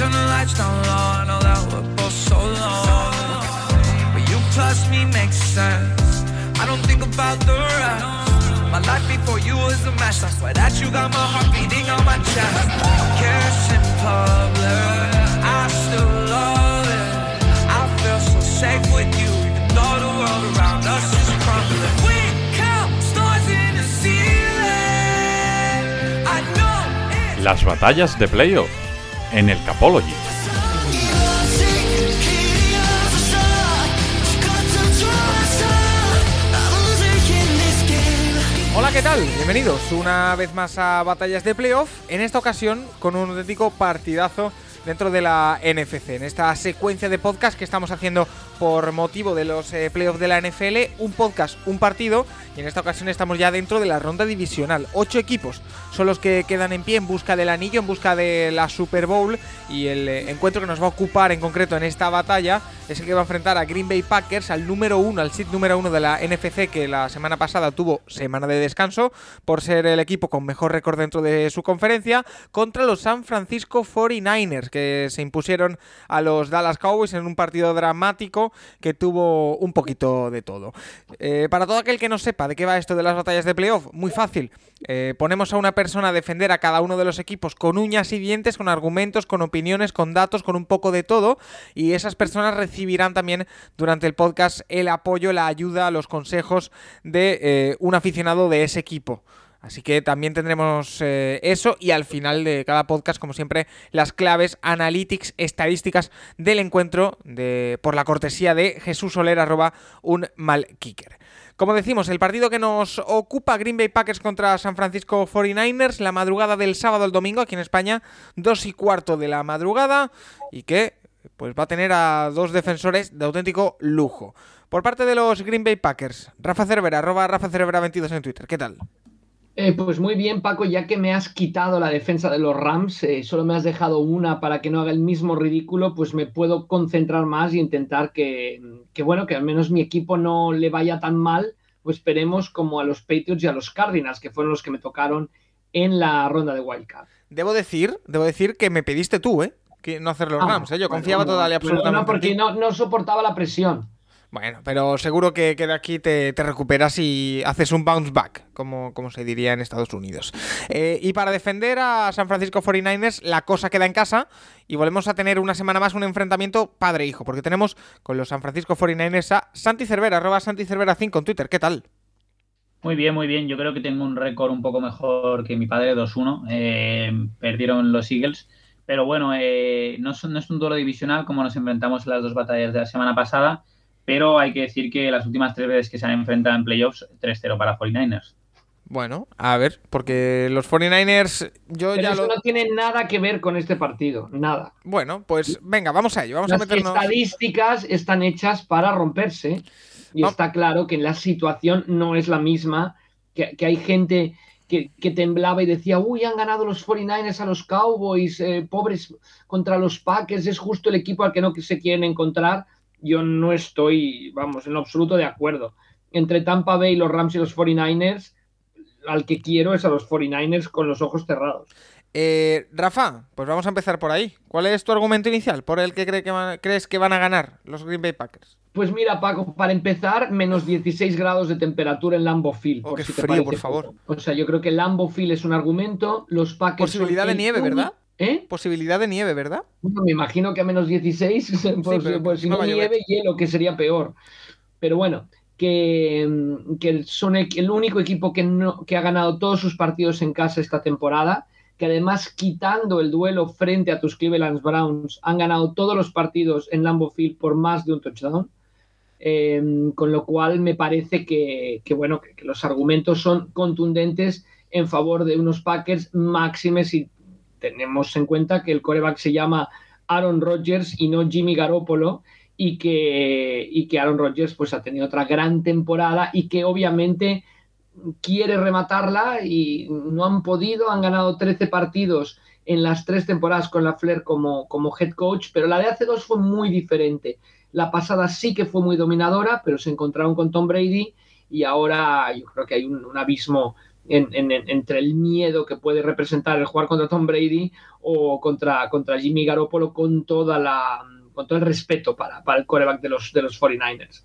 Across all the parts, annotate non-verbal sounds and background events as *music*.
turn the lights down low. I know that we're both so alone. But you plus me makes sense. I don't think about the rest. My life before you was a mess. I swear that you got my heart beating on my chest. Kiss in public, I still love it. I feel so safe with you, even though the world around us is crumbling. We count stars in the ceiling. I know Las batallas de playoff en el Capology. Hola, ¿qué tal? Bienvenidos una vez más a Batallas de Playoff, en esta ocasión con un auténtico partidazo dentro de la NFC, en esta secuencia de podcast que estamos haciendo por motivo de los eh, playoffs de la NFL, un podcast, un partido, y en esta ocasión estamos ya dentro de la ronda divisional. Ocho equipos son los que quedan en pie en busca del anillo, en busca de la Super Bowl, y el eh, encuentro que nos va a ocupar en concreto en esta batalla es el que va a enfrentar a Green Bay Packers, al número uno, al seed número uno de la NFC, que la semana pasada tuvo semana de descanso por ser el equipo con mejor récord dentro de su conferencia, contra los San Francisco 49ers, que se impusieron a los Dallas Cowboys en un partido dramático que tuvo un poquito de todo. Eh, para todo aquel que no sepa de qué va esto de las batallas de playoff, muy fácil. Eh, ponemos a una persona a defender a cada uno de los equipos con uñas y dientes, con argumentos, con opiniones, con datos, con un poco de todo, y esas personas recibirán también durante el podcast el apoyo, la ayuda, los consejos de eh, un aficionado de ese equipo. Así que también tendremos eh, eso y al final de cada podcast, como siempre, las claves, analytics, estadísticas del encuentro de, por la cortesía de Jesús Soler, arroba un mal kicker. Como decimos, el partido que nos ocupa Green Bay Packers contra San Francisco 49ers, la madrugada del sábado al domingo, aquí en España, dos y cuarto de la madrugada, y que pues va a tener a dos defensores de auténtico lujo. Por parte de los Green Bay Packers, Rafa Cervera, arroba Rafa Cervera 22 en Twitter. ¿Qué tal? Eh, pues muy bien, Paco, ya que me has quitado la defensa de los Rams, eh, solo me has dejado una para que no haga el mismo ridículo, pues me puedo concentrar más y intentar que, que, bueno, que al menos mi equipo no le vaya tan mal, pues esperemos como a los Patriots y a los Cardinals, que fueron los que me tocaron en la ronda de Wildcard. Debo decir, debo decir que me pediste tú, ¿eh? Que no hacer los Ah, Rams, ¿eh? Yo bueno, confiaba total y absolutamente No, porque no soportaba la presión. Bueno, pero seguro que, que de aquí te, recuperas y haces un bounce back, como, como se diría en Estados Unidos. Eh, y para defender a San Francisco 49ers, la cosa queda en casa y volvemos a tener una semana más un enfrentamiento padre-hijo, porque tenemos con los San Francisco 49ers a Santi Cervera, arroba Santi Cervera 5 en Twitter. ¿Qué tal? Muy bien, muy bien. Yo creo que tengo un récord un poco mejor que mi padre, 2-1. Eh, perdieron los Eagles. Pero bueno, eh, no, es, no es un duelo divisional como nos enfrentamos en las dos batallas de la semana pasada. Pero hay que decir que las últimas tres veces que se han enfrentado en playoffs, 3-0 para 49ers. Bueno, a ver, porque los 49ers, yo Pero ya eso lo... no tiene nada que ver con este partido, nada. Bueno, pues venga, vamos a ello, vamos a Las meternos... estadísticas están hechas para romperse y No. está claro que la situación no es la misma, que, que hay gente que, que temblaba y decía, uy, han ganado los 49ers a los Cowboys, eh, pobres contra los Packers, es justo el equipo al que no se quieren encontrar. Yo no estoy, vamos, en absoluto de acuerdo. Entre Tampa Bay, los Rams y los 49ers, al que quiero es a los 49ers con los ojos cerrados. Eh, Rafa, pues vamos a empezar por ahí. ¿Cuál es tu argumento inicial por el que, cree que van- crees que van a ganar los Green Bay Packers? Pues mira, Paco, para empezar, menos 16 grados de temperatura en Lambeau Field. Oh, qué te frío, parece por favor. O sea, yo creo que Lambeau Field es un argumento. Los Packers. Posibilidad de nieve, ¿verdad? ¿Eh? Posibilidad de nieve, ¿verdad? Bueno, me imagino que a menos 16, *laughs* pues, pero pues si no nieve, hielo, que sería peor. Pero bueno, que, mm, que son el único equipo que, no, que ha ganado todos sus partidos en casa esta temporada, que además quitando el duelo frente a tus Cleveland Browns, han ganado todos los partidos en Lambeau Field por más de un touchdown. Eh, con lo cual me parece que, que, bueno, que, que los argumentos son contundentes en favor de unos Packers máximes si tenemos en cuenta que el coreback se llama Aaron Rodgers y no Jimmy Garoppolo y que, y que Aaron Rodgers pues ha tenido otra gran temporada y que obviamente quiere rematarla y no han podido, han ganado 13 partidos en las tres temporadas con la Flair como, como head coach, pero la de hace dos fue muy diferente. La pasada sí que fue muy dominadora, pero se encontraron con Tom Brady y ahora yo creo que hay un, un abismo entre el miedo que puede representar el jugar contra Tom Brady o contra, contra Jimmy Garoppolo con toda la con todo el respeto para, para el coreback de los, de los 49ers.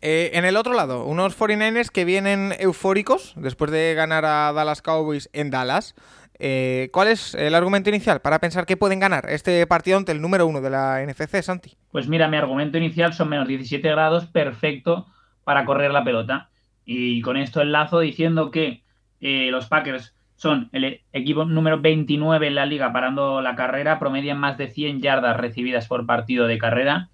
Eh, en el otro lado, unos 49ers que vienen eufóricos después de ganar a Dallas Cowboys en Dallas. Eh, ¿Cuál es el argumento inicial para pensar que pueden ganar este partido ante el número uno de la NFC, Santi? Pues mira, mi argumento inicial son menos 17 grados, perfecto para correr la pelota. Y con esto enlazo diciendo que eh, los Packers son el equipo número 29 en la liga parando la carrera, promedian más de 100 yardas recibidas por partido de carrera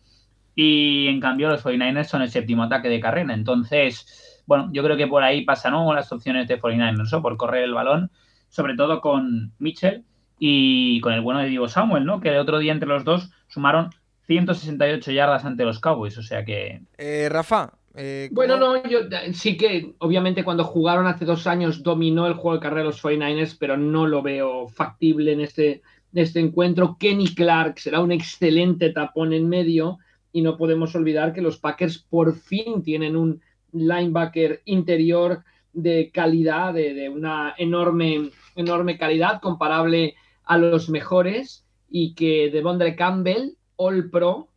y en cambio los 49ers son el séptimo ataque de carrera. Entonces, bueno, yo creo que por ahí pasan las opciones de 49ers, ¿no? por correr el balón, sobre todo con Mitchell y con el bueno de Diego Samuel, ¿no? que el otro día entre los dos sumaron 168 yardas ante los Cowboys. O sea que... Eh, Rafa, eh, bueno, no, yo sí que obviamente cuando jugaron hace dos años dominó el juego de carrera de los 49ers, pero no lo veo factible en este, en este encuentro. Kenny Clark será un excelente tapón en medio y no podemos olvidar que los Packers por fin tienen un linebacker interior de calidad, de, una enorme, enorme calidad comparable a los mejores y que Devondre Campbell, All Pro,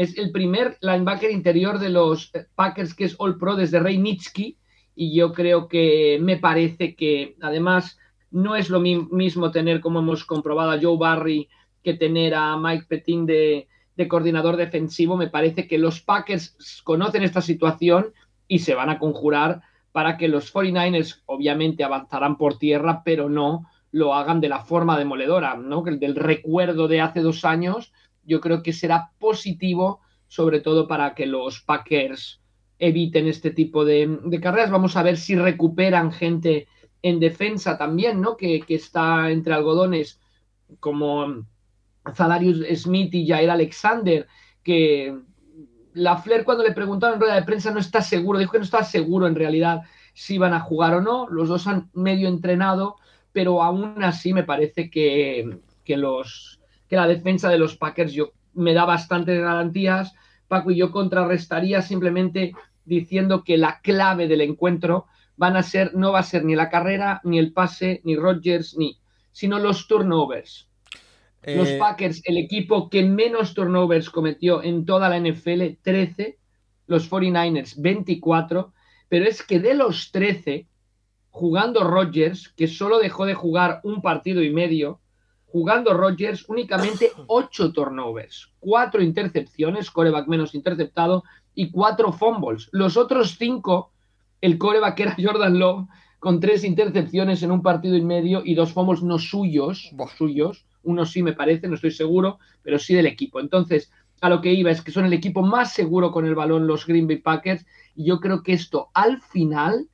es el primer linebacker interior de los Packers que es All Pro desde Nitsky y yo creo que me parece que además no es lo mismo tener como hemos comprobado a Joe Barry que tener a Mike Petin de, de coordinador defensivo, me parece que los Packers conocen esta situación y se van a conjurar para que los 49ers obviamente avanzarán por tierra, pero no lo hagan de la forma demoledora, ¿no? Del recuerdo de hace dos años, yo creo que será positivo, sobre todo para que los Packers eviten este tipo de, carreras. Vamos a ver si recuperan gente en defensa también, ¿no? Que, que está entre algodones, como Zadarius Smith y Jair Alexander, que la Flair cuando le preguntaron en rueda de prensa no está seguro, dijo que no está seguro en realidad si van a jugar o no, los dos han medio entrenado, pero aún así me parece que, los, que la defensa de los Packers yo, me da bastantes garantías, Paco, y yo contrarrestaría simplemente diciendo que la clave del encuentro van a ser, no va a ser ni la carrera, ni el pase, ni Rodgers, ni, sino los turnovers los eh, Packers, el equipo que menos turnovers cometió en toda la NFL, 13. Los 49ers, 24. Pero es que de los 13, jugando Rodgers, que solo dejó de jugar un partido y medio, jugando Rodgers únicamente *coughs* 8 turnovers, 4 intercepciones, coreback menos interceptado, y 4 fumbles. Los otros 5, el coreback era Jordan Love, con 3 intercepciones en un partido y medio y dos fumbles no suyos, suyos uno sí me parece, no estoy seguro, pero sí del equipo. Entonces, a lo que iba es que son el equipo más seguro con el balón los Green Bay Packers y yo creo que esto al final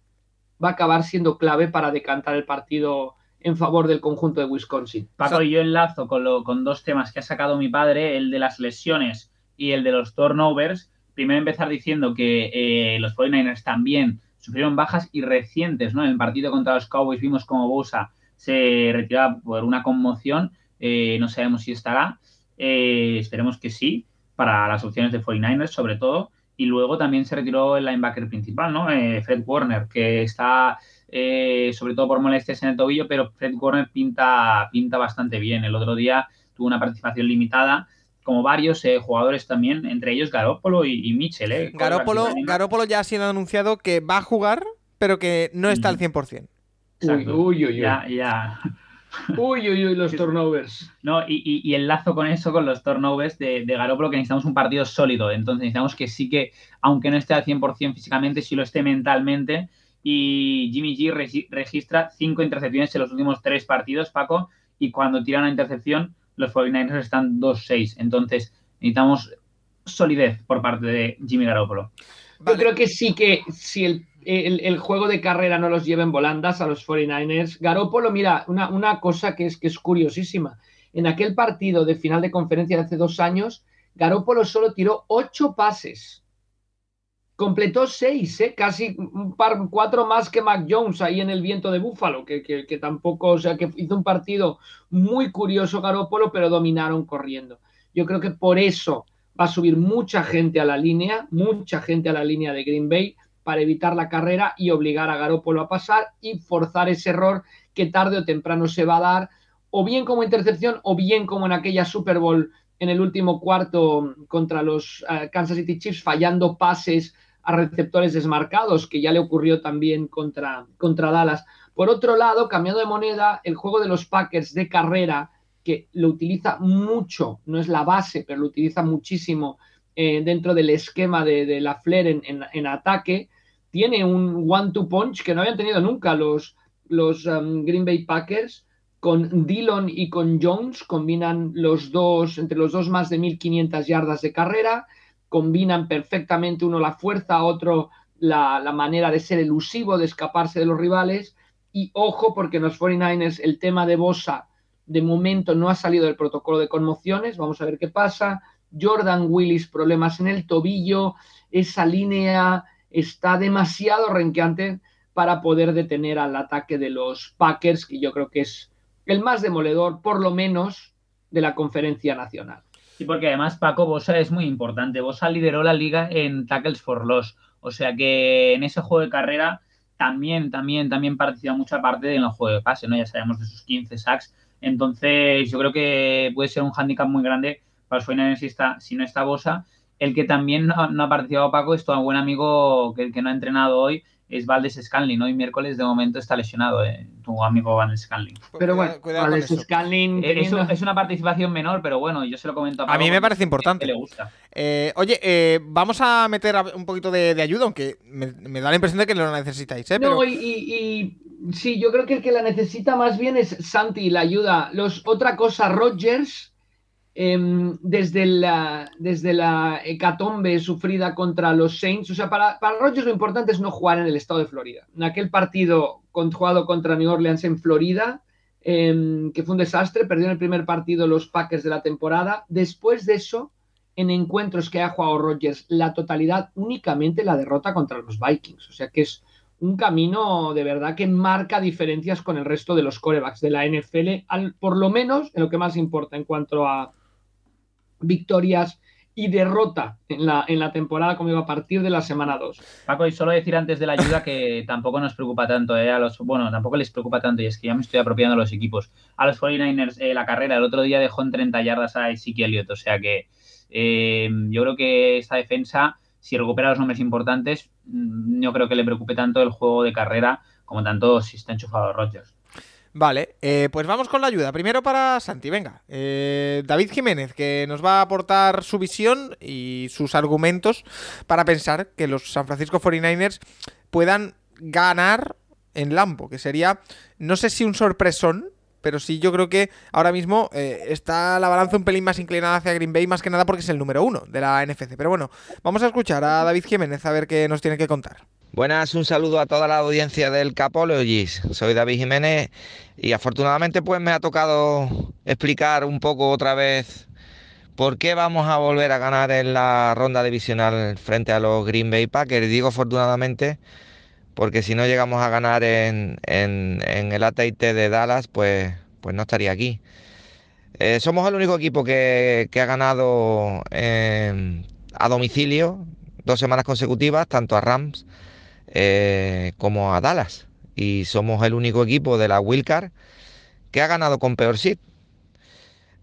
va a acabar siendo clave para decantar el partido en favor del conjunto de Wisconsin. Paco, yo enlazo con, lo, con dos temas que ha sacado mi padre, el de las lesiones y el de los turnovers. Primero empezar diciendo que eh, los 49ers también sufrieron bajas y recientes, ¿no? En el partido contra los Cowboys vimos como Bosa se retiraba por una conmoción eh, no sabemos si estará. Eh, esperemos que sí, para las opciones de 49ers sobre todo. Y luego también se retiró el linebacker principal, ¿no? Eh, Fred Warner, que está sobre todo por molestias en el tobillo, pero Fred Warner pinta, pinta bastante bien. El otro día tuvo una participación limitada, como varios jugadores también, entre ellos Garópolo y, Mitchell. ¿eh? Garópolo, ya ha sido anunciado que va a jugar, pero que no está al 100%. Exacto. Uy, uy, uy. Ya, ya. *laughs* Uy, uy, uy, los turnovers. No, y, y, el lazo con eso, con los turnovers de, de Garoppolo, que necesitamos un partido sólido. Entonces necesitamos que sí que, aunque no esté al 100% físicamente, sí lo esté mentalmente. Y Jimmy G registra cinco intercepciones en los últimos tres partidos, Paco, y cuando tira una intercepción, los 49ers están 2-6. Entonces necesitamos solidez por parte de Jimmy Garoppolo. Yo creo que sí que si el el, juego de carrera no los lleven volandas a los 49ers. Garópolo, mira, una, una cosa que es, que es curiosísima. En aquel partido de final de conferencia de hace dos años, Garópolo solo tiró ocho pases. Completó seis, ¿eh? casi un par, cuatro más que Mac Jones ahí en el viento de Búfalo, que, tampoco, o sea, que hizo un partido muy curioso Garópolo, pero dominaron corriendo. Yo creo que por eso va a subir mucha gente a la línea, mucha gente a la línea de Green Bay para evitar la carrera y obligar a Garópolo a pasar y forzar ese error que tarde o temprano se va a dar, o bien como intercepción o bien como en aquella Super Bowl en el último cuarto contra los eh, Kansas City Chiefs, fallando pases a receptores desmarcados, que ya le ocurrió también contra, contra Dallas. Por otro lado, cambiando de moneda, el juego de los Packers de carrera, que lo utiliza mucho, no es la base, pero lo utiliza muchísimo eh, dentro del esquema de, la Flair en, ataque, tiene un one-two punch que no habían tenido nunca los, los um, Green Bay Packers. Con Dillon y con Jones combinan los dos, entre los dos más de 1500 yardas de carrera, combinan perfectamente uno la fuerza, otro la, la manera de ser elusivo, de escaparse de los rivales. Y ojo, porque en los 49ers el tema de Bosa de momento no ha salido del protocolo de conmociones, vamos a ver qué pasa. Jordan Willis, problemas en el tobillo, esa línea está demasiado renqueante para poder detener al ataque de los Packers, que yo creo que es el más demoledor, por lo menos, de la conferencia nacional. Sí, porque además Paco Bosa es muy importante. Bosa lideró la liga en tackles for loss. O sea que en ese juego de carrera también, también, también participa mucha parte en el juego de pase, ¿no? Ya sabemos de sus 15 sacks. Entonces, yo creo que puede ser un hándicap muy grande para los 49 si, está, si no está Bosa. El que también no, ha participado Paco es tu buen amigo que, que no ha entrenado hoy, es Valdes Scanlin. Hoy miércoles de momento está lesionado, eh, tu amigo Valdes Scanlin. Pero bueno, Valdes Scanlin. Eh, es, una participación menor, pero bueno, yo se lo comento a Paco. A mí me parece importante. le gusta. Eh, oye, vamos a meter un poquito de, ayuda, aunque me, da la impresión de que lo necesitáis. No, y, sí, yo creo que el que la necesita más bien es Santi, la ayuda. Los, otra cosa, Rogers desde, la, desde la hecatombe sufrida contra los Saints. O sea, para, para Rodgers lo importante es no jugar en el estado de Florida. En aquel partido jugado contra New Orleans en Florida, em, que fue un desastre, perdió en el primer partido los Packers de la temporada. Después de eso, en encuentros que ha jugado Rodgers, la totalidad únicamente la derrota contra los Vikings. O sea que es un camino de verdad que marca diferencias con el resto de los corebacks de la NFL, por lo menos en lo que más importa en cuanto a victorias y derrota en la, en la temporada como iba a partir de la semana 2. Paco, y solo decir antes de la ayuda que *laughs* tampoco nos preocupa tanto, eh, a los, bueno, tampoco les preocupa tanto, y es que ya me estoy apropiando a los equipos. A los 49ers, eh, la carrera el otro día dejó en 30 yardas a Ezekiel Elliott, o sea que eh, yo creo que esta defensa, si recupera los nombres importantes, mm, yo creo que le preocupe tanto el juego de carrera como tanto si está enchufado Rodgers. Vale, eh, pues vamos con la ayuda. Primero para Santi, venga. Eh, David Jiménez, que nos va a aportar su visión y sus argumentos para pensar que los San Francisco 49ers puedan ganar en Lambo, que sería, no sé si un sorpresón, pero sí yo creo que ahora mismo eh, está la balanza un pelín más inclinada hacia Green Bay, más que nada porque es el número uno de la NFC. Pero bueno, vamos a escuchar a David Jiménez a ver qué nos tiene que contar. Buenas, un saludo a toda la audiencia del Capologis. Soy David Jiménez y afortunadamente pues me ha tocado explicar un poco otra vez por qué vamos a volver a ganar en la ronda divisional frente a los Green Bay Packers. Digo afortunadamente porque si no llegamos a ganar en, el AT&T de Dallas pues, pues no estaría aquí. Eh, somos el único equipo que, ha ganado eh, a domicilio dos semanas consecutivas, tanto a Rams eh, como a Dallas. Y somos el único equipo de la Wildcard que ha ganado con peor sit.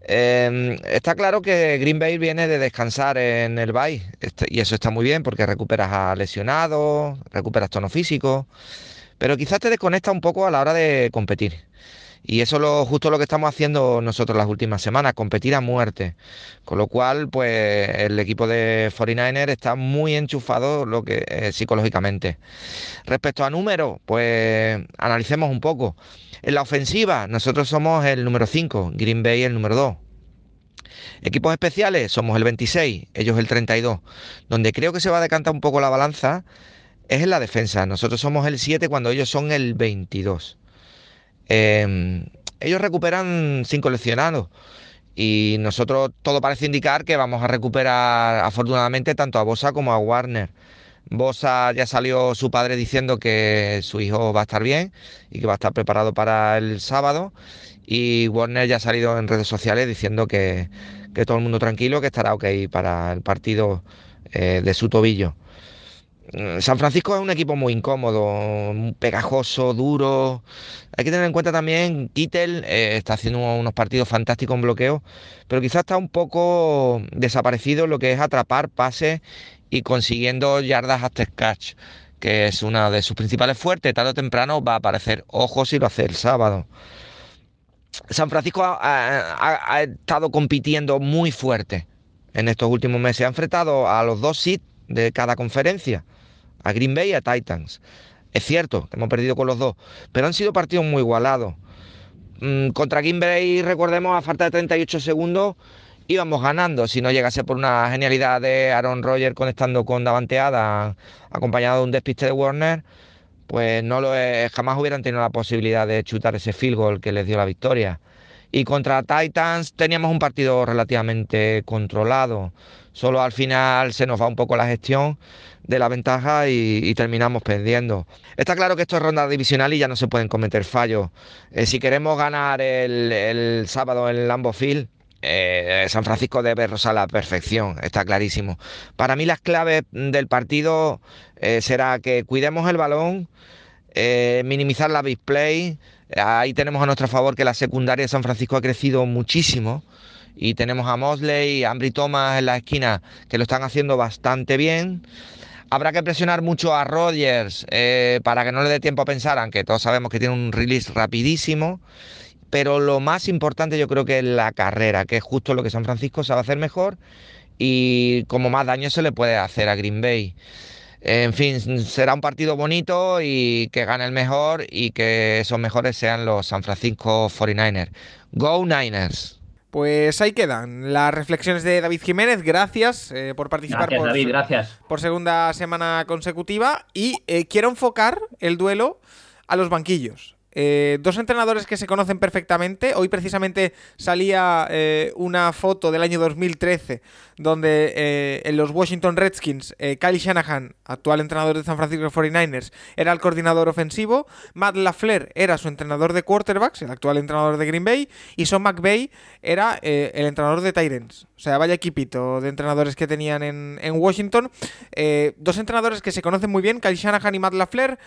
Em, está claro que Green Bay viene de descansar en el Bay este, y eso está muy bien porque recuperas a lesionados, recuperas tono físico, pero quizás te desconecta un poco a la hora de competir. Y eso es lo, justo lo que estamos haciendo nosotros las últimas semanas, competir a muerte. Con lo cual, pues el equipo de 49ers está muy enchufado lo que, eh, psicológicamente. Respecto a números, pues analicemos un poco. En la ofensiva, nosotros somos el número 5, Green Bay el número 2. Equipos especiales, somos el 26, ellos el 32. Donde creo que se va a decantar un poco la balanza es en la defensa. Nosotros somos el 7 cuando ellos son el 22. Em, ellos recuperan cinco lesionados y nosotros todo parece indicar que vamos a recuperar afortunadamente tanto a Bosa como a Warner. Bosa ya salió su padre diciendo que su hijo va a estar bien y que va a estar preparado para el sábado. Y Warner ya ha salido en redes sociales diciendo que, todo el mundo tranquilo, que estará ok para el partido eh, de su tobillo. Mm, San Francisco es un equipo muy incómodo, pegajoso, duro. Hay que tener en cuenta también, Kittel eh, está haciendo unos partidos fantásticos en bloqueo, pero quizás está un poco desaparecido lo que es atrapar pases y consiguiendo yardas hasta catch, que es una de sus principales fuertes. Tarde o temprano va a aparecer. ojos si lo hace el sábado. San Francisco ha, estado compitiendo muy fuerte en estos últimos meses. Ha enfrentado a los dos seeds de cada conferencia, a Green Bay y a Titans. Es cierto que hemos perdido con los dos, pero han sido partidos muy igualados. Mm, contra Green Bay, recordemos, a falta de 38 segundos, íbamos ganando. Si no llegase por una genialidad de Aaron Rodgers conectando con Davanteada, acompañado de un despiste de Warner, pues no lo jamás hubieran tenido la posibilidad de chutar ese field goal que les dio la victoria. Y contra Titans teníamos un partido relativamente controlado. Solo al final se nos va un poco la gestión de la ventaja y, terminamos perdiendo. Está claro que esto es ronda divisional y ya no se pueden cometer fallos. Eh, si queremos ganar el, sábado en Lambo Field, eh, San Francisco debe rozar la perfección, está clarísimo. Para mí las claves del partido eh, será que cuidemos el balón, eh, minimizar la big play. Ahí tenemos a nuestro favor que la secundaria de San Francisco ha crecido muchísimo y tenemos a Mosley y a Ambry Thomas en la esquina que lo están haciendo bastante bien. Habrá que presionar mucho a Rodgers para que no le dé tiempo a pensar, aunque todos sabemos que tiene un release rapidísimo pero lo más importante yo creo que es la carrera, que es justo lo que San Francisco sabe hacer mejor y como más daño se le puede hacer a Green Bay. En fin, será un partido bonito y que gane el mejor y que esos mejores sean los San Francisco 49ers. Go Niners. Pues ahí quedan las reflexiones de David Jiménez. Gracias eh, por participar por, David, gracias. por segunda semana consecutiva. Y eh, quiero enfocar el duelo a los banquillos. Eh, dos entrenadores que se conocen perfectamente. Hoy precisamente salía eh, una foto del año 2013 donde eh, en los Washington Redskins Kyle Shanahan, actual entrenador de San Francisco 49ers, era el coordinador ofensivo. Matt LaFleur era su entrenador de quarterbacks, el actual entrenador de Green Bay. Y Sean McVay era el entrenador de Tyrants. O sea, vaya equipito de entrenadores que tenían en, Washington. dos entrenadores que se conocen muy bien, Kyle Shanahan y Matt LaFleur.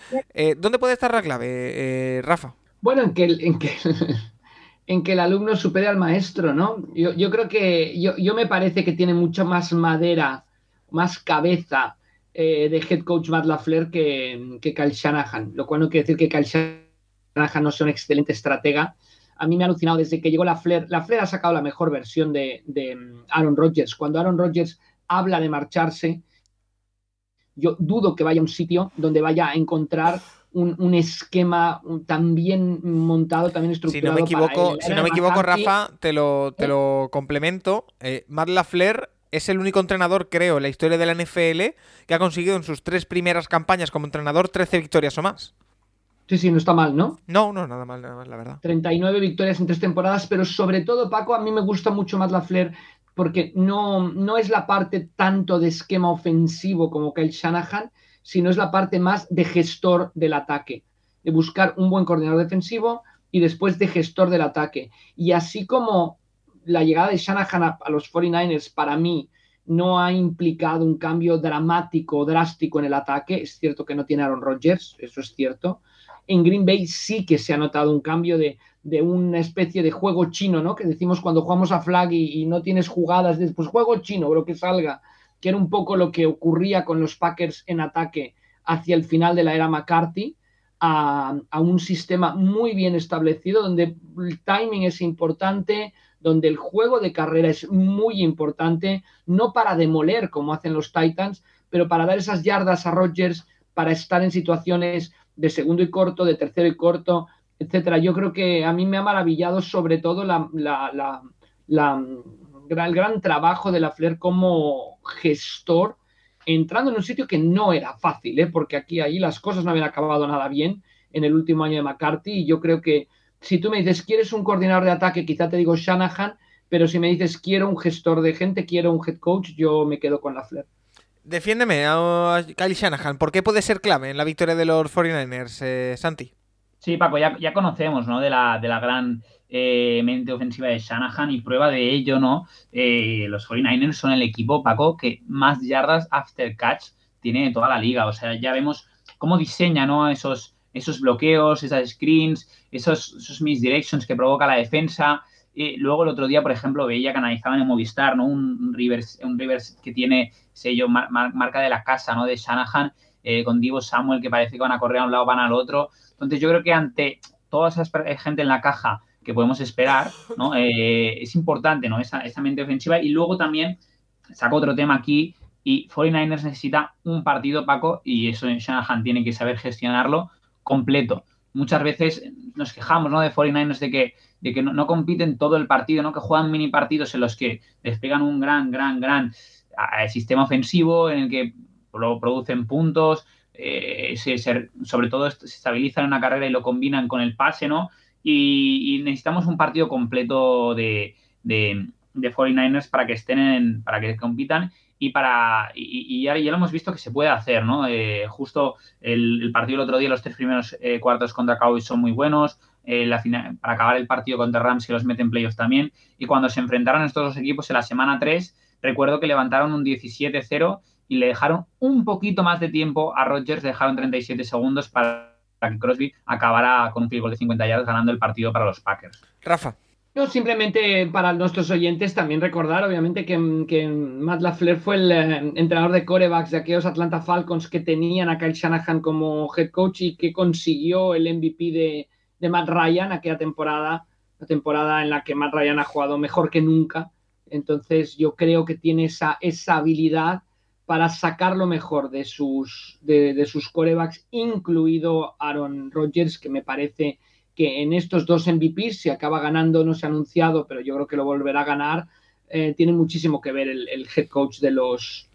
¿Dónde puede estar la clave, Rafa? Bueno, en que, en que, *laughs* en que el alumno supere al maestro, ¿no? Yo, creo que, yo, me parece que tiene mucho más madera, más cabeza eh, de head coach Matt LaFleur que, que Kyle Shanahan, lo cual no quiere decir que Kyle Shanahan no sea un excelente estratega. A mí me ha alucinado desde que llegó LaFleur. LaFleur ha sacado la mejor versión de, de Aaron Rodgers. Cuando Aaron Rodgers habla de marcharse, yo dudo que vaya a un sitio donde vaya a encontrar un, esquema tan bien montado, también estructurado. Si no me equivoco, si no me equivoco Rafa, te lo, te lo complemento. Eh, Matt LaFleur es el único entrenador, creo, en la historia de la NFL que ha conseguido en sus tres primeras campañas como entrenador 13 victorias o más. Sí, sí, no está mal, ¿no? No, no, nada mal, nada mal, la verdad. 39 victorias en tres temporadas, pero sobre todo, Paco, a mí me gusta mucho más LaFleur porque no, no es la parte tanto de esquema ofensivo como Kyle Shanahan, sino es la parte más de gestor del ataque, de buscar un buen coordinador defensivo y después de gestor del ataque. Y así como la llegada de Shanahan a, los 49ers para mí no ha implicado un cambio dramático, drástico en el ataque, es cierto que no tiene Aaron Rodgers, eso es cierto. En Green Bay sí que se ha notado un cambio de, una especie de juego chino, ¿no? Que decimos cuando jugamos a flag y, y no tienes jugadas, pues juego chino, lo que salga que era un poco lo que ocurría con los Packers en ataque hacia el final de la era McCarthy, a, un sistema muy bien establecido, donde el timing es importante, donde el juego de carrera es muy importante, no para demoler como hacen los Titans, pero para dar esas yardas a Rodgers, para estar en situaciones de segundo y corto, de tercero y corto, etcétera. Yo creo que a mí me ha maravillado sobre todo la, el gran trabajo de la Flair como gestor, entrando en un sitio que no era fácil, ¿eh? porque aquí ahí las cosas no habían acabado nada bien en el último año de McCarthy y yo creo que si tú me dices, ¿quieres un coordinador de ataque? Quizá te digo Shanahan, pero si me dices, quiero un gestor de gente, quiero un head coach, yo me quedo con la Flair. Defiéndeme a Kyle Shanahan, ¿por qué puede ser clave en la victoria de los 49ers, eh, Santi? Sí, Paco, ya, ya conocemos, ¿no? De la, de la gran eh, mente ofensiva de Shanahan y prueba de ello, ¿no? Eh, los 49ers son el equipo, Paco, que más yardas after catch tiene toda la liga. O sea, ya vemos cómo diseña ¿no? esos, esos bloqueos, esas screens, esos, esos misdirections que provoca la defensa. luego el otro día, por ejemplo, veía que analizaban en Movistar, ¿no? Un reverse, un que tiene sello marca de la casa, ¿no? De Shanahan, eh, con Divo Samuel, que parece que van a correr a un lado, van al otro. Entonces yo creo que ante toda esa gente en la caja que podemos esperar, ¿no? *laughs* Eh, es importante, ¿no? Esa, esa mente ofensiva. Y luego también saco otro tema aquí, y 49ers necesita un partido, Paco, y eso Shanahan tiene que saber gestionarlo completo. Muchas veces nos quejamos ¿no? de 49ers de que, de que no, compiten todo el partido, ¿no? que juegan mini partidos en los que despegan un gran, gran, gran sistema ofensivo en el que producen puntos, eh, sobre todo se estabilizan en una carrera y lo combinan con el pase, ¿no? Y, necesitamos un partido completo de, de, de 49ers para que estén en, para que compitan y para y, ya, lo hemos visto que se puede hacer, ¿no? Eh, justo el, partido el otro día, los tres primeros eh, cuartos contra Cowboys son muy buenos. Eh, la para acabar el partido contra Rams que los meten en playoffs también. Y cuando se enfrentaron estos dos equipos en la semana 3, recuerdo que levantaron un 17-0 y le dejaron un poquito más de tiempo a Rodgers, dejaron 37 segundos para que Crosby acabara con un field goal de 50 yardas ganando el partido para los Packers. Rafa simplemente para nuestros oyentes también recordar, obviamente, que, Matt LaFleur fue el eh, entrenador de corebacks de aquellos Atlanta Falcons que tenían a Kyle Shanahan como head coach y que consiguió el MVP de, de Matt Ryan aquella temporada, la temporada en la que Matt Ryan ha jugado mejor que nunca. Entonces yo creo que tiene esa, esa habilidad para sacar lo mejor de sus, de, sus corebacks, incluido Aaron Rodgers, que me parece que en estos dos MVPs, si acaba ganando, no se ha anunciado, pero yo creo que lo volverá a ganar, eh, tiene muchísimo que ver el, head coach de los,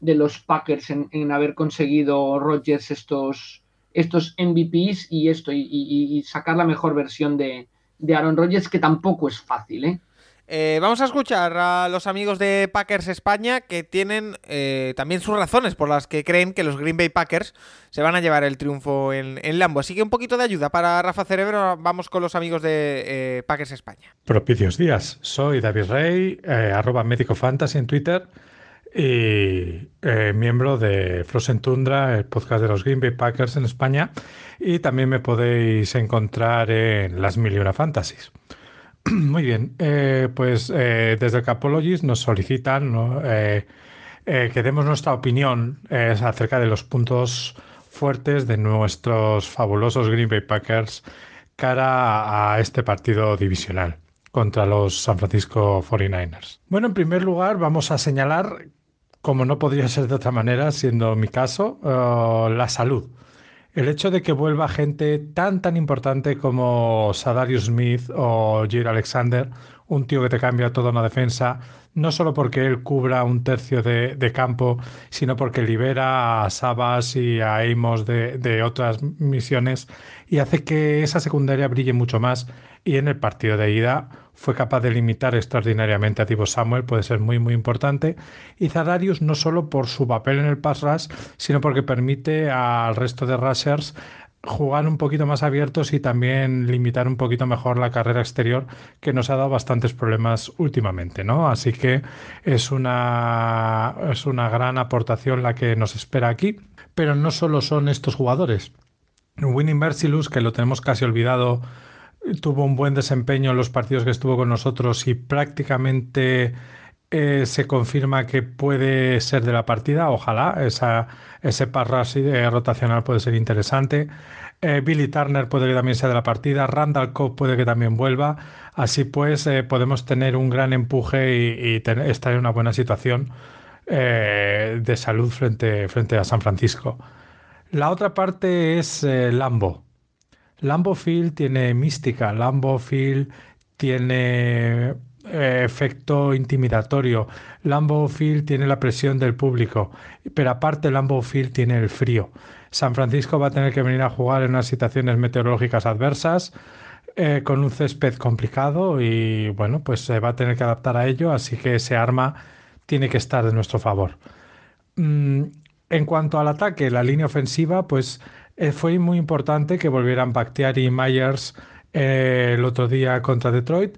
de los Packers en, haber conseguido Rodgers estos, estos MVPs y esto, y, sacar la mejor versión de, de Aaron Rodgers, que tampoco es fácil, ¿eh? Eh, vamos a escuchar a los amigos de Packers España que tienen eh, también sus razones por las que creen que los Green Bay Packers se van a llevar el triunfo en, Lambo. Así que un poquito de ayuda para Rafa Cerebro. Vamos con los amigos de eh, Packers España. Propicios días. Soy David Rey, arroba médico fantasy en Twitter y miembro de Frozen Tundra, el podcast de los Green Bay Packers en España. Y también me podéis encontrar en las Mil Fantasies. *clears throat* Muy bien, eh, pues eh, desde Capologist nos solicitan eh, que demos nuestra opinión acerca de los puntos fuertes de nuestros fabulosos Green Bay Packers cara a este partido divisional contra los San Francisco 49ers. Bueno, en primer lugar vamos a señalar, como no podría ser de otra manera, siendo mi caso, la salud el hecho de que vuelva gente tan tan importante como Sadarius Smith o Jair Alexander, un tío que te cambia toda una defensa, no solo porque él cubra un tercio de, campo, sino porque libera a Sabas y a Amos de, de otras misiones y hace que esa secundaria brille mucho más. Y en el partido de ida fue capaz de limitar extraordinariamente a Tibo Samuel, puede ser muy muy importante. Y Zadarius no solo por su papel en el pass rush, sino porque permite al resto de rushers jugar un poquito más abiertos y también limitar un poquito mejor la carrera exterior que nos ha dado bastantes problemas últimamente, ¿no? Así que es una, es una gran aportación la que nos espera aquí, pero no solo son estos jugadores. Winning Mercilus, que lo tenemos casi olvidado tuvo un buen desempeño en los partidos que estuvo con nosotros y prácticamente eh, se confirma que puede ser de la partida. Ojalá esa, ese parras rotacional puede ser interesante. Eh, Billy Turner puede que también sea de la partida. Randall Cobb puede que también vuelva. Así pues, eh, podemos tener un gran empuje y, estar en una buena situación de salud frente, frente a San Francisco. La otra parte es Lambo. Lambo Field tiene mística, Lambo Field tiene eh, efecto intimidatorio, Lambo Field tiene la presión del público, pero aparte Lambo Field tiene el frío. San Francisco va a tener que venir a jugar en unas situaciones meteorológicas adversas. Eh, con un césped complicado y bueno, pues se va a tener que adaptar a ello, así que ese arma tiene que estar de nuestro favor. Mm, en cuanto al ataque, la línea ofensiva, pues eh, fue muy importante que volvieran Bakhtiari y Myers eh, el otro día contra Detroit.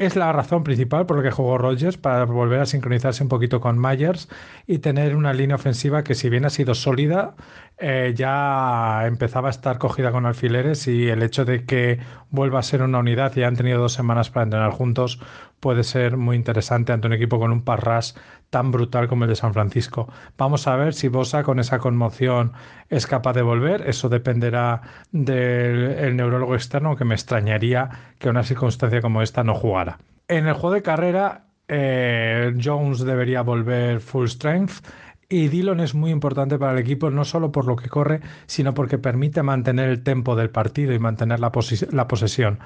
Es la razón principal por la que jugó Rodgers para volver a sincronizarse un poquito con Myers y tener una línea ofensiva que si bien ha sido sólida, eh, ya empezaba a estar cogida con alfileres y el hecho de que vuelva a ser una unidad y han tenido dos semanas para entrenar juntos puede ser muy interesante ante un equipo con un parras tan brutal como el de San Francisco. Vamos a ver si Bosa con esa conmoción es capaz de volver. Eso dependerá del neurólogo externo, que me extrañaría que una circunstancia como esta no jugara. En el juego de carrera, eh, Jones debería volver full strength. Y Dillon es muy importante para el equipo, no solo por lo que corre, sino porque permite mantener el tempo del partido y mantener la, la posesión.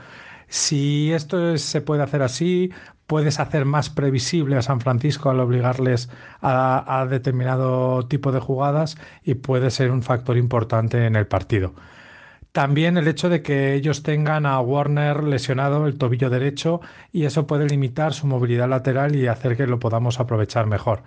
Si esto se puede hacer así, puedes hacer más previsible a San Francisco al obligarles a, determinado tipo de jugadas y puede ser un factor importante en el partido. También el hecho de que ellos tengan a Warner lesionado el tobillo derecho y eso puede limitar su movilidad lateral y hacer que lo podamos aprovechar mejor.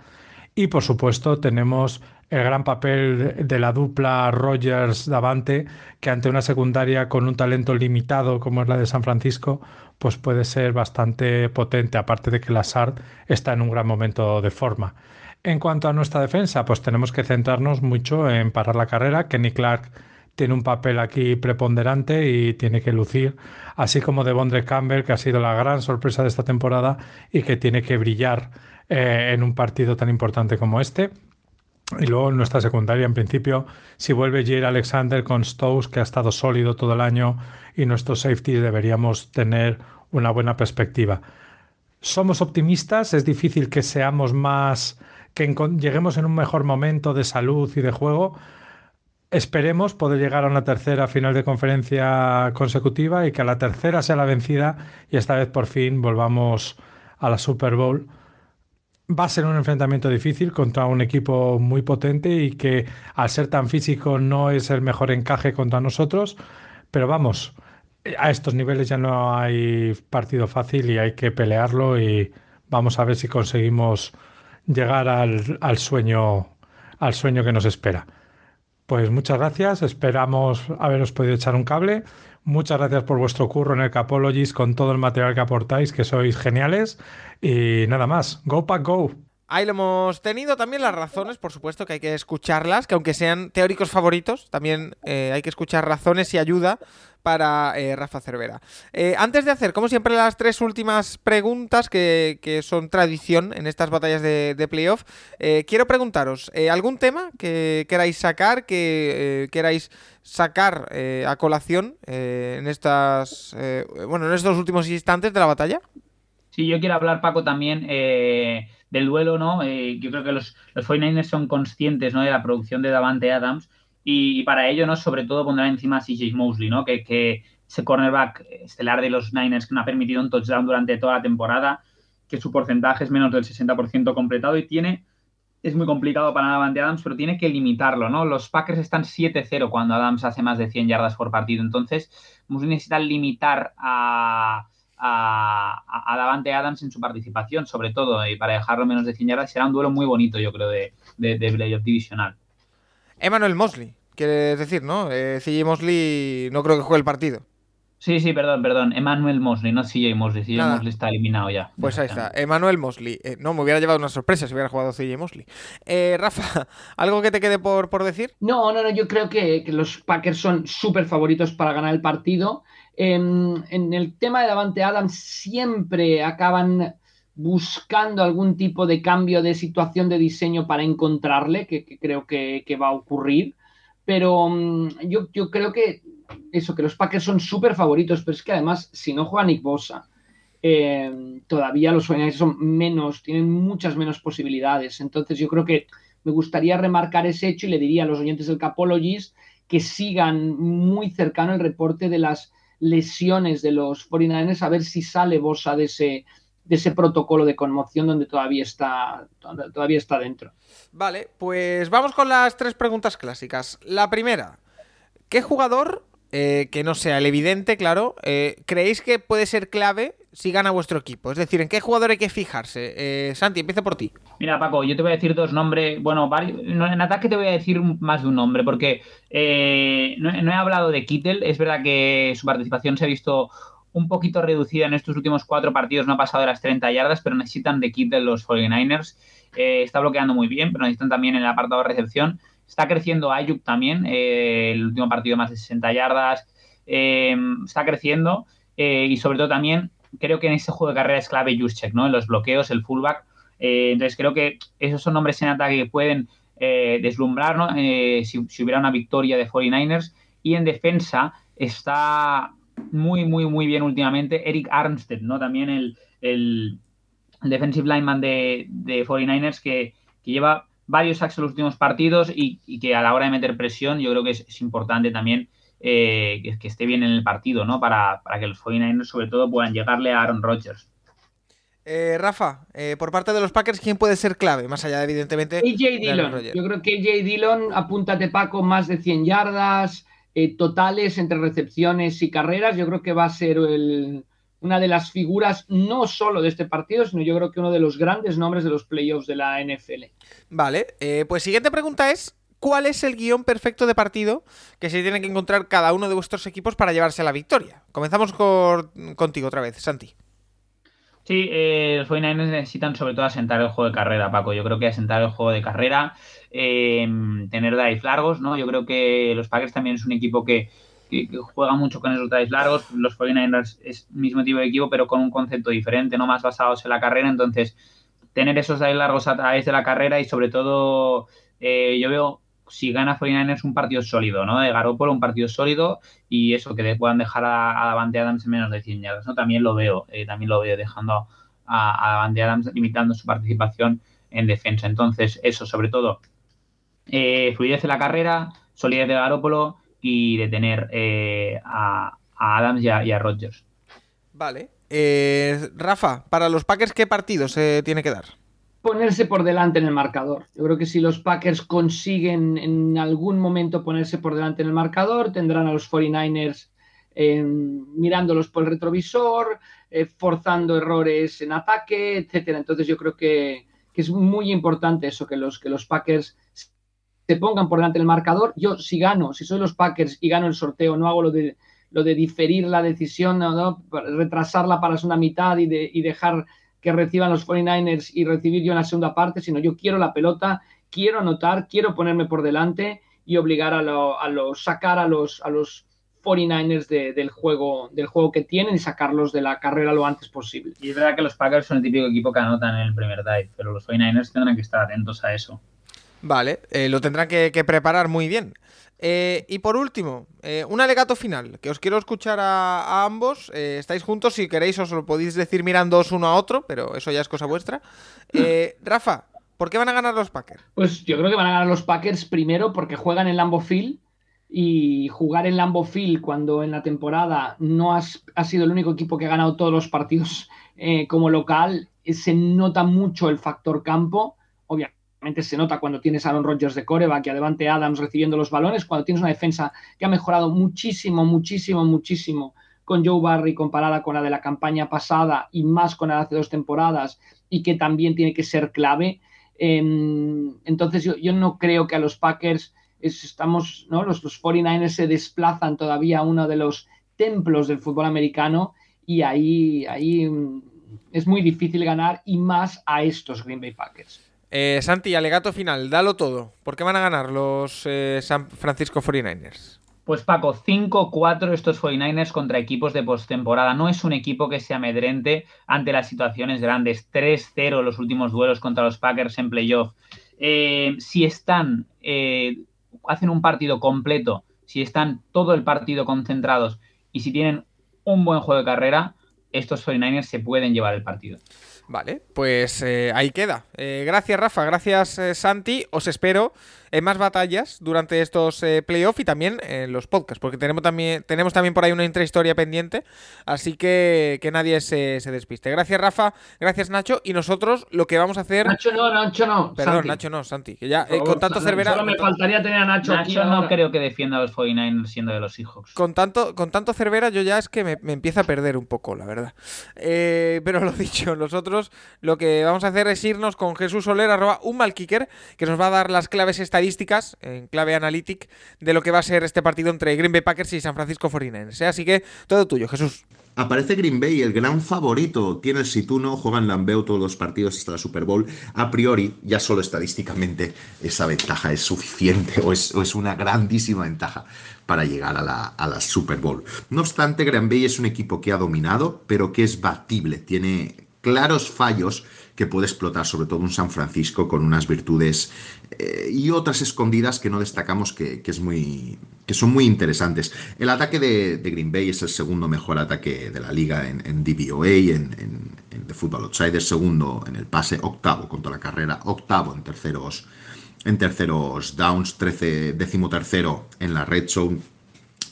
Y por supuesto tenemos el gran papel de la dupla Rogers-Davante, que ante una secundaria con un talento limitado como es la de San Francisco, pues puede ser bastante potente, aparte de que Lazard está en un gran momento de forma. En cuanto a nuestra defensa, pues tenemos que centrarnos mucho en parar la carrera. Kenny Clark tiene un papel aquí preponderante y tiene que lucir, así como Devondre Campbell, que ha sido la gran sorpresa de esta temporada y que tiene que brillar eh, en un partido tan importante como este. Y luego nuestra secundaria, en principio, si vuelve Jair Alexander con Stokes, que ha estado sólido todo el año, y nuestros safety deberíamos tener una buena perspectiva. Somos optimistas, es difícil que seamos más, que lleguemos en un mejor momento de salud y de juego. Esperemos poder llegar a una tercera final de conferencia consecutiva y que a la tercera sea la vencida y esta vez por fin volvamos a la Super Bowl va a ser un enfrentamiento difícil contra un equipo muy potente y que al ser tan físico no es el mejor encaje contra nosotros. Pero vamos, a estos niveles ya no hay partido fácil y hay que pelearlo y vamos a ver si conseguimos llegar al, al sueño al sueño que nos espera. Pues muchas gracias, esperamos haberos podido echar un cable. Muchas gracias por vuestro curro en el Capologist con todo el material que aportáis, que sois geniales. Y nada más, go pack go. Ahí lo hemos tenido también las razones, por supuesto que hay que escucharlas, que aunque sean teóricos favoritos, también eh, hay que escuchar razones y ayuda para eh, Rafa Cervera. Eh, antes de hacer, como siempre, las tres últimas preguntas que, son tradición en estas batallas de, playoff, quiero preguntaros, ¿algún tema que queráis sacar, que queráis sacar eh, a colación eh, en estas eh, bueno en estos últimos instantes de la batalla sí yo quiero hablar Paco también del duelo no yo creo que los, los 49ers son conscientes ¿no? de la producción de Davante Adams y, para ello no sobre todo pondrán encima a CJ Mosley no que, que ese cornerback estelar de los Niners que no ha permitido un touchdown durante toda la temporada que su porcentaje es menos del 60% completado y tiene es muy complicado para Davante Adams, pero tiene que limitarlo, ¿no? Los Packers están 7-0 cuando Adams hace más de 100 yardas por partido, entonces necesitan limitar a, a, Davante Adams en su participación, sobre todo, y para dejarlo menos de 100 yardas será un duelo muy bonito, yo creo, de, de, de playoff divisional. Emmanuel Mosley, quiere decir, ¿no? Eh, CJ Mosley no creo que juegue el partido. Sí, sí, perdón, perdón. Emmanuel Mosley, no CJ Mosley. CJ Mosley está eliminado ya. Pues ahí está. Emmanuel Mosley. Eh, no, me hubiera llevado una sorpresa si hubiera jugado CJ Mosley. Eh, Rafa, *laughs* ¿algo que te quede por, por decir? No, no, no. Yo creo que, los Packers son súper favoritos para ganar el partido. En, el tema de Davante Adams siempre acaban buscando algún tipo de cambio de situación de diseño para encontrarle, que, creo que, va a ocurrir. Pero mm, yo, creo que eso, que los Packers son súper favoritos, pero es que además, si no juega Nick Bosa, eh, todavía los 49 son menos, tienen muchas menos posibilidades. Entonces, yo creo que me gustaría remarcar ese hecho y le diría a los oyentes del Capologist que sigan muy cercano el reporte de las lesiones de los 49ers, a ver si sale Bosa de ese, de ese protocolo de conmoción donde todavía está, todavía está dentro. Vale, pues vamos con las tres preguntas clásicas. La primera, ¿qué jugador eh, que no sea el evidente, claro, eh, ¿creéis que puede ser clave si gana vuestro equipo? Es decir, ¿en qué jugador hay que fijarse? Eh, Santi, empieza por ti. Mira, Paco, yo te voy a decir dos nombres. Bueno, en ataque te voy a decir más de un nombre, porque no, he hablado de Kittel. Es verdad que su participación se ha visto un poquito reducida en estos últimos cuatro partidos, no ha pasado de las 30 yardas, pero necesitan de kit de los 49ers. Eh, está bloqueando muy bien, pero necesitan también en el apartado de recepción. Está creciendo Ayuk también, eh, el último partido más de 60 yardas. está creciendo y sobre todo también creo que en ese juego de carrera es clave Juszczyk, ¿no? En los bloqueos, el fullback. entonces creo que esos son nombres en ataque que pueden deslumbrar, ¿no? si, si, hubiera una victoria de 49ers. Y en defensa está muy, muy, muy bien últimamente. Eric Armstead, ¿no? También el, el, defensive lineman de, de 49ers que, lleva varios sacks en los últimos partidos y, que a la hora de meter presión yo creo que es, importante también eh, que, esté bien en el partido, ¿no? Para, que los 49ers sobre todo puedan llegarle a Aaron Rodgers. Eh, Rafa, eh, por parte de los Packers, ¿quién puede ser clave? Más allá, de, evidentemente. AJ Dillon. Yo creo que AJ Dillon, apúntate Paco, más de 100 yardas, eh, totales entre recepciones y carreras. Yo creo que va a ser una de las figuras no solo de este partido, sino yo creo que uno de los grandes nombres de los playoffs de la NFL. Vale, eh, pues siguiente pregunta es, ¿cuál es el guion perfecto de partido que se tiene que encontrar cada uno de vuestros equipos para llevarse la victoria? Comenzamos contigo otra vez, Santi. Sí, eh, los 49ers necesitan sobre todo asentar el juego de carrera, Paco. Yo creo que asentar el juego de carrera, eh, tener drives largos, ¿no? Yo creo que los Packers también es un equipo que, juega mucho con esos drives largos. Los 49ers es el mismo tipo de equipo, pero con un concepto diferente, no más basados en la carrera. Entonces, tener esos drives largos a través de la carrera y sobre todo, eh, yo veo si gana 49ers un partido sólido, ¿no? De Garoppolo, un partido sólido y eso, que puedan dejar a, a Davante Adams en menos de 100 yardas, ¿no? También lo veo, eh, también lo veo dejando a, a Davante Adams limitando su participación en defensa. Entonces, eso, sobre todo, eh, fluidez en la carrera, solidez de Garoppolo y detener eh, a, Adams y a, y Rodgers. Vale. Rafa, para los Packers, ¿qué partido se tiene que dar? Ponerse por delante en el marcador. Yo creo que si los Packers consiguen en algún momento ponerse por delante en el marcador, tendrán a los 49ers eh, mirándolos por el retrovisor, eh, forzando errores en ataque, etcétera. Entonces yo creo que, es muy importante eso, que los, que los Packers se pongan por delante del marcador. Yo si gano, si soy los Packers y gano el sorteo, no hago lo de lo de diferir la decisión, ¿no? retrasarla para una mitad y, de, y dejar que reciban los 49ers y recibir yo en la segunda parte, sino yo quiero la pelota, quiero anotar, quiero ponerme por delante y obligar a, los sacar a los, a los 49ers del, juego, del juego que tienen y sacarlos de la carrera lo antes posible. Y es verdad que los Packers son el típico equipo que anotan en el primer dive, pero los 49ers tendrán que estar atentos a eso. Vale, eh, lo tendrán que, preparar muy bien. Eh, y por último, eh, un alegato final, que os quiero escuchar a, ambos. estáis juntos, si queréis os lo podéis decir mirándoos uno a otro, pero eso ya es cosa vuestra. *laughs* Rafa, ¿por qué van a ganar los Packers? Pues yo creo que van a ganar los Packers primero porque juegan en Lambo Field y jugar en Lambo Field cuando en la temporada no has, ha sido el único equipo que ha ganado todos los partidos como local, se nota mucho el factor campo. Obviamente se nota cuando tienes a Aaron Rodgers de coreback y adelante Adams recibiendo los balones, cuando tienes una defensa que ha mejorado muchísimo, muchísimo, muchísimo con Joe Barry comparada con la de la campaña pasada y más con la de hace dos temporadas y que también tiene que ser clave. Em, entonces yo, no creo que a los Packers estamos, ¿no? Los, los 49ers se desplazan todavía a uno de los templos del fútbol americano y ahí, ahí mm, es muy difícil ganar y más a estos Green Bay Packers. Eh, Santi, alegato final, dalo todo. ¿Por qué van a ganar los eh, San Francisco 49ers? Pues Paco, 5-4 estos 49ers contra equipos de postemporada. No es un equipo que se amedrente ante las situaciones grandes. 3-0 los últimos duelos contra los Packers en playoff. Eh, si están, eh, hacen un partido completo, si están todo el partido concentrados y si tienen un buen juego de carrera, estos 49ers se pueden llevar el partido. Vale, pues eh, ahí queda. Eh, gracias Rafa, gracias eh, Santi. Os espero en más batallas durante estos playoffs y también en los podcasts, porque tenemos también, tenemos también por ahí una intrahistoria pendiente, así que que nadie se, despiste. Gracias Rafa, gracias Nacho, y nosotros lo que vamos a hacer... Nacho no, Nacho no. Perdón, Nacho no, Santi. Que ya, con tanto Cervera... Solo me faltaría tener a Nacho, Nacho no creo que defienda a los 49ers siendo de los Seahawks. Con tanto, con tanto Cervera yo ya es que me, me empieza a perder un poco, la verdad. pero lo *laughs* dicho, nosotros lo que vamos a hacer es irnos con Jesús Soler, arroba un malkicker, que nos va a dar las claves estadísticas, en clave analytic, de lo que va a ser este partido entre Green Bay Packers y San Francisco 49ers. ¿eh? Así que todo tuyo, Jesús. Aparece Green Bay, el gran favorito. Tiene el Situno, juega en Lambeo todos los partidos hasta la Super Bowl. A priori, ya solo estadísticamente, esa ventaja es suficiente o es, una grandísima ventaja para llegar a la, a la, Super Bowl. No obstante, Green Bay es un equipo que ha dominado, pero que es batible. Tiene claros fallos que puede explotar sobre todo un San Francisco con unas virtudes eh, y otras escondidas que no destacamos que, es muy, que son muy interesantes. El ataque de, Green Bay es el segundo mejor ataque de la liga en, en DVOA, en, en, The Football Outsider, segundo en el pase, octavo contra la carrera, octavo en terceros, en terceros downs, trece, décimo tercero en la red zone.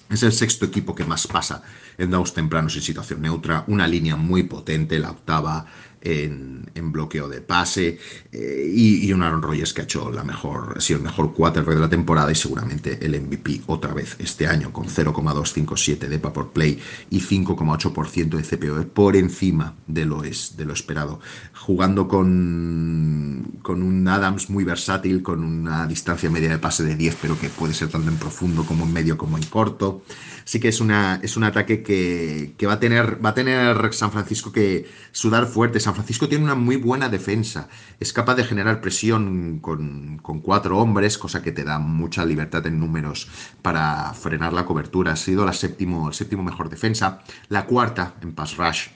Es el sexto equipo que más pasa en downs tempranos en situación neutra, una línea muy potente, la octava en, bloqueo de pase eh, y, un Aaron Rodgers que ha hecho la mejor, ha sido el mejor quarterback de la temporada y seguramente el MVP otra vez este año con 0,257 de por play y 5,8% de CPO por encima de lo, es, de lo esperado. Jugando con, con un Adams muy versátil, con una distancia media de pase de 10, pero que puede ser tanto en profundo como en medio como en corto sí que es, una, es un ataque que, va, a tener, va a tener San Francisco que sudar fuerte. Francisco tiene una muy buena defensa, es capaz de generar presión con, cuatro hombres, cosa que te da mucha libertad en números para frenar la cobertura. Ha sido la séptimo, séptimo mejor defensa, la cuarta en pass rush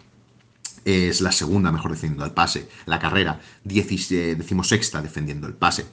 es la segunda mejor defendiendo el pase. La carrera, decimosexta defendiendo el pase.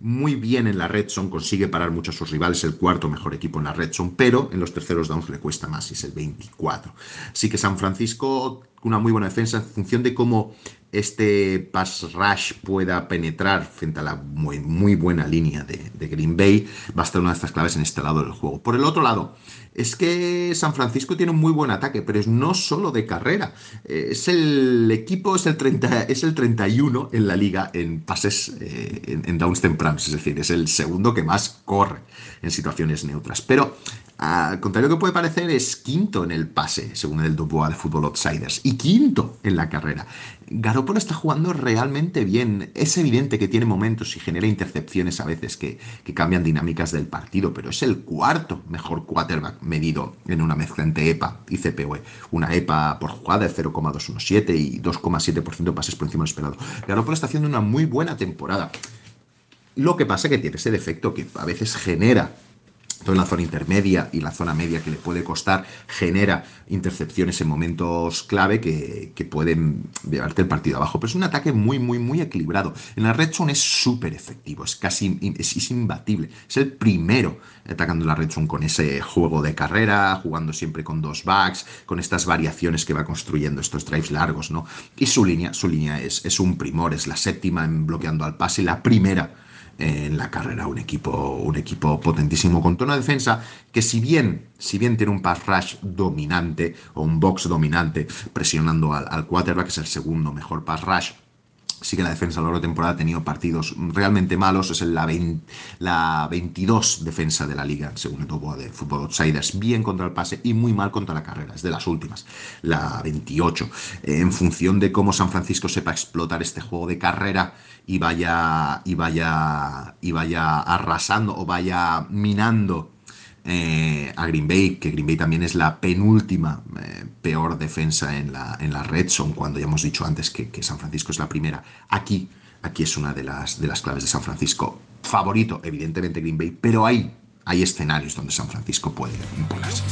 Muy bien en la red zone, consigue parar mucho a sus rivales, el cuarto mejor equipo en la red zone, pero en los terceros downs le cuesta más, y es el 24. Así que San Francisco, una muy buena defensa, en función de cómo este pass rush pueda penetrar frente a la muy, muy buena línea de, Green Bay, va a estar una de estas claves en este lado del juego. Por el otro lado, es que San Francisco tiene un muy buen ataque, pero es no solo de carrera. Eh, es el equipo, es el, 30, es el 31 en la liga en pases eh, en, downs tempranos, es decir, es el segundo que más corre en situaciones neutras. Pero, al contrario que puede parecer, es quinto en el pase, según el Dubois de Football Outsiders, y quinto en la carrera. Garoppolo está jugando realmente bien. Es evidente que tiene momentos y genera intercepciones a veces que, cambian dinámicas del partido, pero es el cuarto mejor quarterback medido en una mezcla entre EPA y CPOE. Una EPA por jugada de 0,217 y 2,7% de pases por encima del esperado. Garoppolo está haciendo una muy buena temporada. Lo que pasa es que tiene ese defecto que a veces genera toda la zona intermedia y la zona media que le puede costar, genera intercepciones en momentos clave que, pueden llevarte el partido abajo. Pero es un ataque muy, muy, muy equilibrado. En la red zone es súper efectivo, es casi es, imbatible. Es el primero atacando la red zone con ese juego de carrera, jugando siempre con dos backs, con estas variaciones que va construyendo estos drives largos, ¿no? Y su línea, su línea es, es un primor, es la séptima en bloqueando al pase, la primera en la carrera. Un equipo, un equipo potentísimo con tono de defensa que si bien, si bien tiene un pass rush dominante o un box dominante presionando al, al quarterback, es el segundo mejor pass rush, sí que la defensa a lo largo de temporada ha tenido partidos realmente malos. Es la, la 22 defensa de la liga, según el topo de Football Outsiders. Bien contra el pase y muy mal contra la carrera. Es de las últimas, la 28. En función de cómo San Francisco sepa explotar este juego de carrera y vaya, y vaya, y vaya arrasando o vaya minando eh, a Green Bay, que Green Bay también es la penúltima eh, peor defensa en la, en la red zone, cuando ya hemos dicho antes que, San Francisco es la primera. Aquí, aquí es una de las, de las claves de San Francisco. Favorito, evidentemente, Green Bay, pero hay, hay escenarios donde San Francisco puede imponerse.